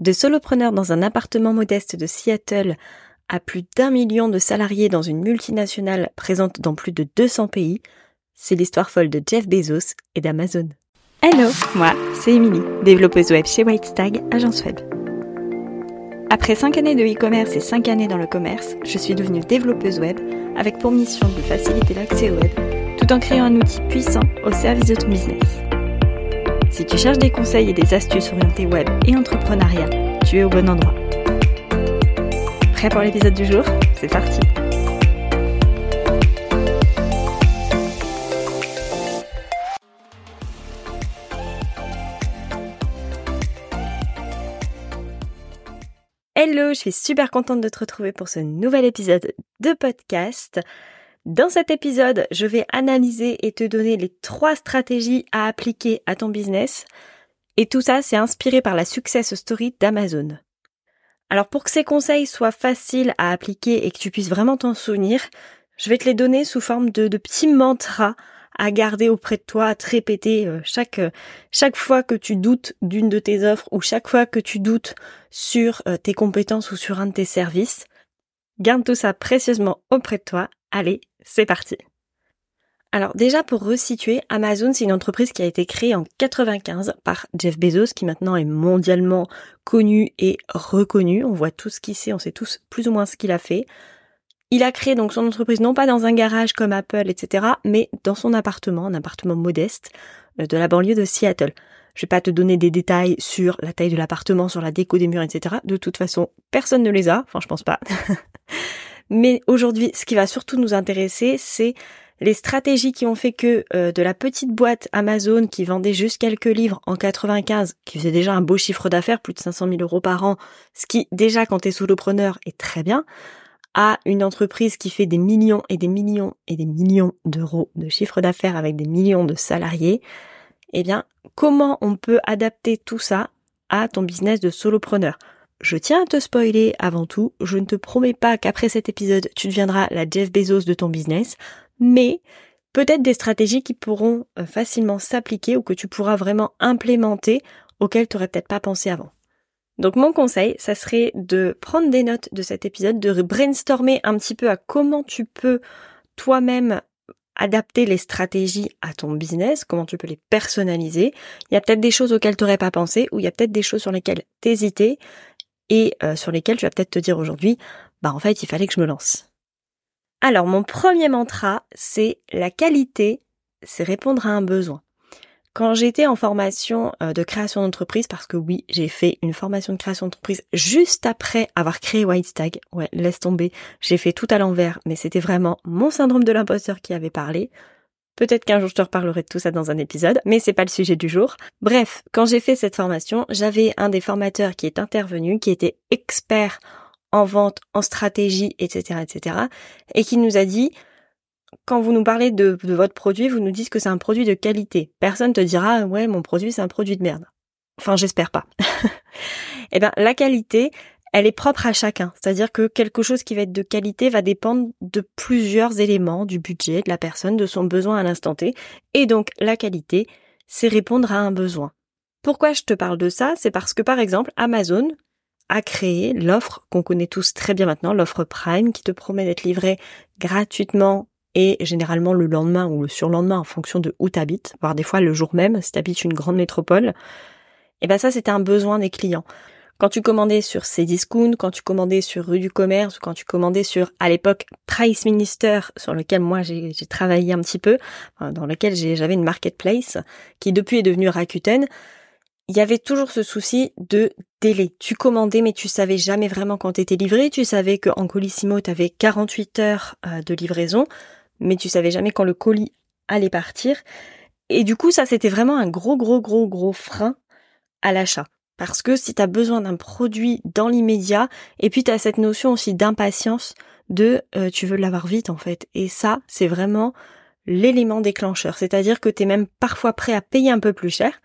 De solopreneur dans un appartement modeste de Seattle à plus d'un million de salariés dans une multinationale présente dans plus de 200 pays, c'est l'histoire folle de Jeff Bezos et d'Amazon. Hello, moi, c'est Emily, développeuse web chez Whitestag, agence web. Après 5 années de e-commerce et 5 années dans le commerce, je suis devenue développeuse web avec pour mission de faciliter l'accès au web tout en créant un outil puissant au service de ton business. Si tu cherches des conseils et des astuces orientées web et entrepreneuriat, tu es au bon endroit. Prêt pour l'épisode du jour? C'est parti Hello, je suis super contente de te retrouver pour ce nouvel épisode de podcast. Dans cet épisode, je vais analyser et te donner les trois stratégies à appliquer à ton business. Et tout ça, c'est inspiré par la success story d'Amazon. Alors pour que ces conseils soient faciles à appliquer et que tu puisses vraiment t'en souvenir, je vais te les donner sous forme de, petits mantras à garder auprès de toi, à te répéter euh, chaque, euh, chaque fois que tu doutes d'une de tes offres ou chaque fois que tu doutes sur euh, tes compétences ou sur un de tes services. Garde tout ça précieusement auprès de toi. Allez, c'est parti. Alors déjà pour resituer, Amazon c'est une entreprise qui a été créée en 95 par Jeff Bezos qui maintenant est mondialement connu et reconnu. On voit tout ce qu'il sait, on sait tous plus ou moins ce qu'il a fait. Il a créé donc son entreprise non pas dans un garage comme Apple, etc., mais dans son appartement, un appartement modeste euh, de la banlieue de Seattle. Je vais pas te donner des détails sur la taille de l'appartement, sur la déco des murs, etc. De toute façon, personne ne les a. Enfin, je pense pas. mais aujourd'hui, ce qui va surtout nous intéresser, c'est les stratégies qui ont fait que euh, de la petite boîte Amazon qui vendait juste quelques livres en 95, qui faisait déjà un beau chiffre d'affaires, plus de 500 000 euros par an, ce qui déjà quand t'es solopreneur est très bien, à une entreprise qui fait des millions et des millions et des millions d'euros de chiffre d'affaires avec des millions de salariés, eh bien, comment on peut adapter tout ça à ton business de solopreneur? Je tiens à te spoiler avant tout, je ne te promets pas qu'après cet épisode, tu deviendras la Jeff Bezos de ton business mais peut-être des stratégies qui pourront euh, facilement s'appliquer ou que tu pourras vraiment implémenter auxquelles tu n'aurais peut-être pas pensé avant. Donc mon conseil, ça serait de prendre des notes de cet épisode, de brainstormer un petit peu à comment tu peux toi-même adapter les stratégies à ton business, comment tu peux les personnaliser. Il y a peut-être des choses auxquelles tu n'aurais pas pensé ou il y a peut-être des choses sur lesquelles t'hésitais et euh, sur lesquelles tu vas peut-être te dire aujourd'hui, bah en fait il fallait que je me lance. Alors, mon premier mantra, c'est la qualité, c'est répondre à un besoin. Quand j'étais en formation euh, de création d'entreprise, parce que oui, j'ai fait une formation de création d'entreprise juste après avoir créé Whitestag. Ouais, laisse tomber. J'ai fait tout à l'envers, mais c'était vraiment mon syndrome de l'imposteur qui avait parlé. Peut-être qu'un jour je te reparlerai de tout ça dans un épisode, mais c'est pas le sujet du jour. Bref, quand j'ai fait cette formation, j'avais un des formateurs qui est intervenu, qui était expert en vente, en stratégie, etc., etc., et qui nous a dit, quand vous nous parlez de, votre produit, vous nous dites que c'est un produit de qualité. Personne te dira, ouais, mon produit, c'est un produit de merde. Enfin, j'espère pas. eh bien, la qualité, elle est propre à chacun. C'est-à-dire que quelque chose qui va être de qualité va dépendre de plusieurs éléments, du budget, de la personne, de son besoin à l'instant T. Et donc, la qualité, c'est répondre à un besoin. Pourquoi je te parle de ça? C'est parce que, par exemple, Amazon, a créé l'offre qu'on connaît tous très bien maintenant, l'offre Prime, qui te promet d'être livré gratuitement et généralement le lendemain ou le surlendemain en fonction de où habites, voire des fois le jour même si habites une grande métropole. Et ben ça c'était un besoin des clients. Quand tu commandais sur Cdiscount, quand tu commandais sur Rue du Commerce, quand tu commandais sur, à l'époque, Price Minister, sur lequel moi j'ai travaillé un petit peu, dans lequel j'avais une marketplace, qui depuis est devenue Rakuten, il y avait toujours ce souci de délai. Tu commandais, mais tu savais jamais vraiment quand t'étais livré. Tu savais qu'en Colissimo, tu avais 48 heures euh, de livraison, mais tu savais jamais quand le colis allait partir. Et du coup, ça, c'était vraiment un gros, gros, gros, gros frein à l'achat. Parce que si tu as besoin d'un produit dans l'immédiat, et puis tu as cette notion aussi d'impatience de euh, tu veux l'avoir vite en fait. Et ça, c'est vraiment l'élément déclencheur. C'est-à-dire que tu es même parfois prêt à payer un peu plus cher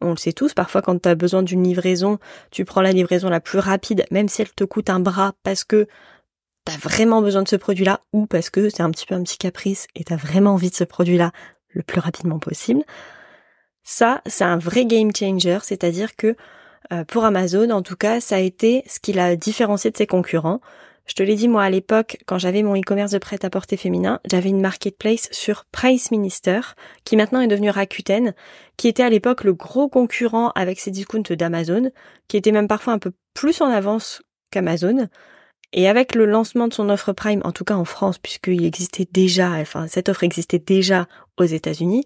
on le sait tous, parfois quand tu as besoin d'une livraison, tu prends la livraison la plus rapide, même si elle te coûte un bras parce que tu as vraiment besoin de ce produit-là ou parce que c'est un petit peu un petit caprice et tu as vraiment envie de ce produit-là le plus rapidement possible. Ça, c'est un vrai game changer, c'est-à-dire que pour Amazon, en tout cas, ça a été ce qui l'a différencié de ses concurrents. Je te l'ai dit, moi, à l'époque, quand j'avais mon e-commerce de prêt-à-porter féminin, j'avais une marketplace sur Price Minister, qui maintenant est devenue Rakuten, qui était à l'époque le gros concurrent avec ses discounts d'Amazon, qui était même parfois un peu plus en avance qu'Amazon. Et avec le lancement de son offre Prime, en tout cas en France, puisqu'il existait déjà, enfin cette offre existait déjà aux États-Unis,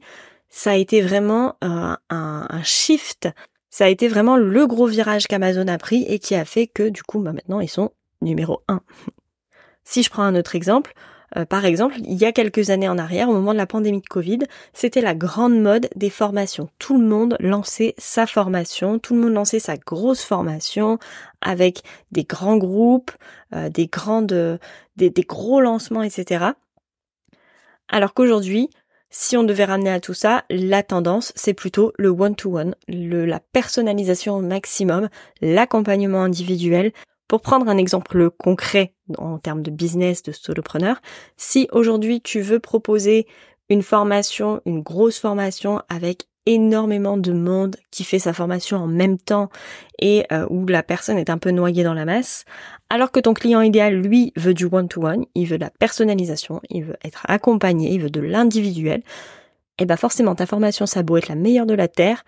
ça a été vraiment un, un, shift. Ça a été vraiment le gros virage qu'Amazon a pris et qui a fait que du coup, bah, maintenant ils sont numéro 1. si je prends un autre exemple, euh, par exemple, il y a quelques années en arrière, au moment de la pandémie de Covid, c'était la grande mode des formations. Tout le monde lançait sa formation, tout le monde lançait sa grosse formation avec des grands groupes, euh, des grandes, des, gros lancements, etc. Alors qu'aujourd'hui, si on devait ramener à tout ça, la tendance, c'est plutôt le one-to-one, la personnalisation au maximum, l'accompagnement individuel, pour prendre un exemple concret en termes de business de solopreneur, si aujourd'hui tu veux proposer une formation, une grosse formation avec énormément de monde qui fait sa formation en même temps et euh, où la personne est un peu noyée dans la masse, alors que ton client idéal, lui, veut du one-to-one, il veut de la personnalisation, il veut être accompagné, il veut de l'individuel, et eh ben forcément ta formation, ça a beau être la meilleure de la Terre,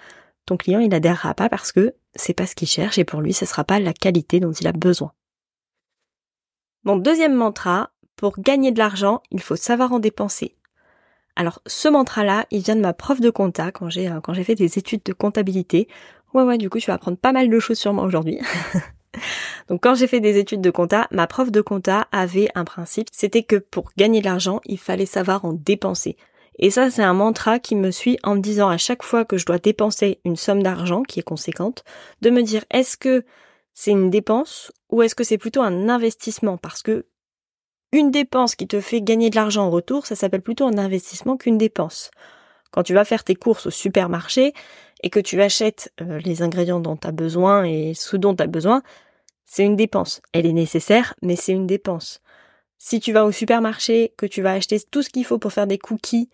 ton client il adhérera pas parce que c'est pas ce qu'il cherche et pour lui ce sera pas la qualité dont il a besoin. Mon deuxième mantra, pour gagner de l'argent, il faut savoir en dépenser. Alors ce mantra-là, il vient de ma prof de compta quand j'ai euh, quand j'ai fait des études de comptabilité. Ouais ouais, du coup tu vas apprendre pas mal de choses sur moi aujourd'hui. Donc quand j'ai fait des études de compta, ma prof de compta avait un principe, c'était que pour gagner de l'argent, il fallait savoir en dépenser. Et ça, c'est un mantra qui me suit en me disant à chaque fois que je dois dépenser une somme d'argent qui est conséquente, de me dire est-ce que c'est une dépense ou est-ce que c'est plutôt un investissement? Parce que une dépense qui te fait gagner de l'argent en retour, ça s'appelle plutôt un investissement qu'une dépense. Quand tu vas faire tes courses au supermarché et que tu achètes euh, les ingrédients dont tu as besoin et ce dont tu as besoin, c'est une dépense. Elle est nécessaire, mais c'est une dépense. Si tu vas au supermarché, que tu vas acheter tout ce qu'il faut pour faire des cookies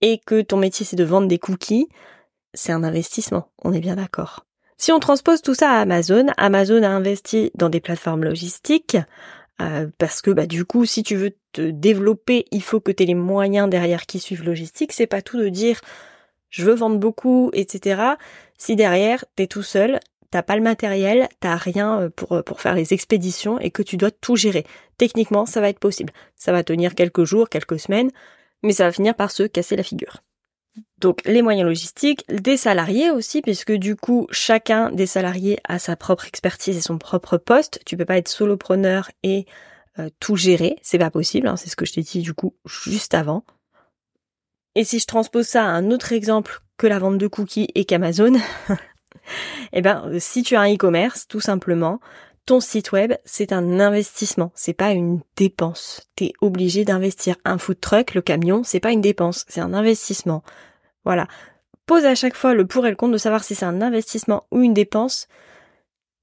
et que ton métier c'est de vendre des cookies, c'est un investissement, on est bien d'accord. Si on transpose tout ça à Amazon, Amazon a investi dans des plateformes logistiques, euh, parce que bah du coup si tu veux te développer, il faut que tu aies les moyens derrière qui suivent logistique, c'est pas tout de dire je veux vendre beaucoup, etc. Si derrière t'es tout seul, t'as pas le matériel, t'as rien euh, pour, euh, pour faire les expéditions et que tu dois tout gérer. Techniquement, ça va être possible. Ça va tenir quelques jours, quelques semaines, mais ça va finir par se casser la figure. Donc les moyens logistiques, des salariés aussi, puisque du coup chacun des salariés a sa propre expertise et son propre poste. Tu peux pas être solopreneur et euh, tout gérer, c'est pas possible. Hein, c'est ce que je t'ai dit du coup juste avant. Et si je transpose ça à un autre exemple que la vente de cookies et qu'Amazon, Eh ben, si tu as un e-commerce, tout simplement, ton site web, c'est un investissement, c'est pas une dépense. T'es obligé d'investir. Un food truck, le camion, c'est pas une dépense, c'est un investissement. Voilà. Pose à chaque fois le pour et le contre de savoir si c'est un investissement ou une dépense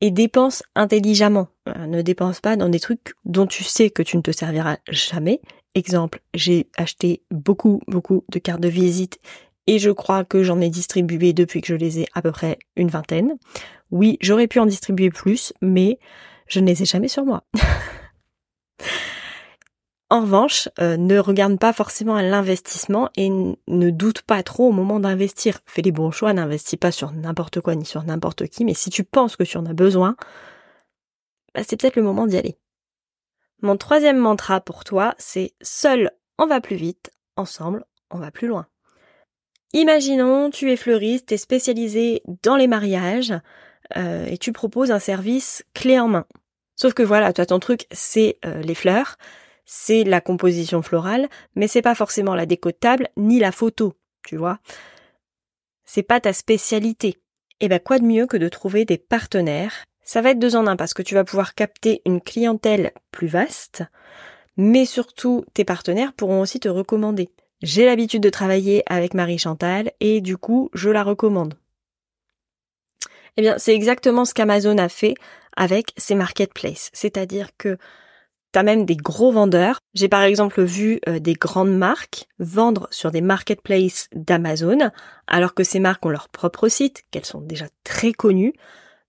et dépense intelligemment. Euh, ne dépense pas dans des trucs dont tu sais que tu ne te serviras jamais. Exemple, j'ai acheté beaucoup, beaucoup de cartes de visite et je crois que j'en ai distribué depuis que je les ai à peu près une vingtaine. Oui, j'aurais pu en distribuer plus, mais je ne les ai jamais sur moi. en revanche, euh, ne regarde pas forcément à l'investissement et ne doute pas trop au moment d'investir. Fais les bons choix, n'investis pas sur n'importe quoi ni sur n'importe qui, mais si tu penses que tu en as besoin, bah, c'est peut-être le moment d'y aller. Mon troisième mantra pour toi, c'est seul on va plus vite, ensemble on va plus loin. Imaginons, tu es fleuriste, tu es spécialisé dans les mariages euh, et tu proposes un service clé en main. Sauf que voilà, toi ton truc c'est euh, les fleurs, c'est la composition florale, mais c'est pas forcément la déco de table ni la photo, tu vois. C'est pas ta spécialité. Et eh ben quoi de mieux que de trouver des partenaires? Ça va être deux en un parce que tu vas pouvoir capter une clientèle plus vaste, mais surtout tes partenaires pourront aussi te recommander. J'ai l'habitude de travailler avec Marie Chantal et du coup, je la recommande. Eh bien, c'est exactement ce qu'Amazon a fait avec ses marketplaces. C'est-à-dire que T'as même des gros vendeurs. J'ai par exemple vu euh, des grandes marques vendre sur des marketplaces d'Amazon, alors que ces marques ont leur propre site, qu'elles sont déjà très connues.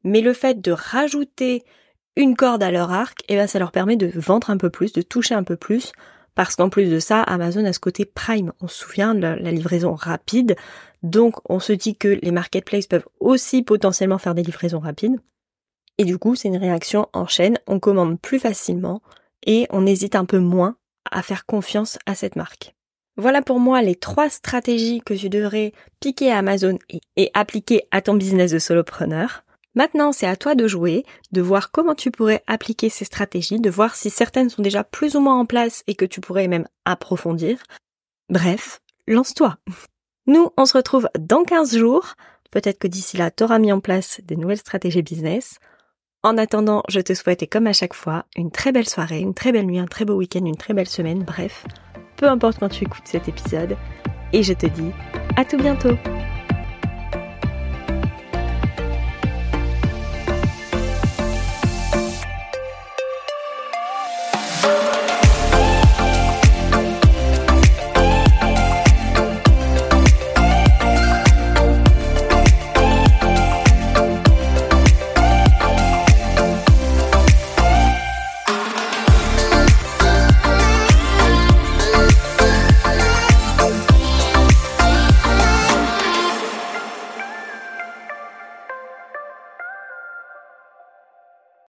Mais le fait de rajouter une corde à leur arc, eh ben ça leur permet de vendre un peu plus, de toucher un peu plus, parce qu'en plus de ça, Amazon a ce côté prime. On se souvient de la, livraison rapide, donc on se dit que les marketplaces peuvent aussi potentiellement faire des livraisons rapides. Et du coup, c'est une réaction en chaîne, on commande plus facilement et on hésite un peu moins à faire confiance à cette marque. Voilà pour moi les trois stratégies que tu devrais piquer à Amazon et, appliquer à ton business de solopreneur. Maintenant, c'est à toi de jouer, de voir comment tu pourrais appliquer ces stratégies, de voir si certaines sont déjà plus ou moins en place et que tu pourrais même approfondir. Bref, lance-toi. Nous, on se retrouve dans 15 jours. Peut-être que d'ici là, tu auras mis en place des nouvelles stratégies business. En attendant, je te souhaite, comme à chaque fois, une très belle soirée, une très belle nuit, un très beau week-end, une très belle semaine, bref, peu importe quand tu écoutes cet épisode. Et je te dis à tout bientôt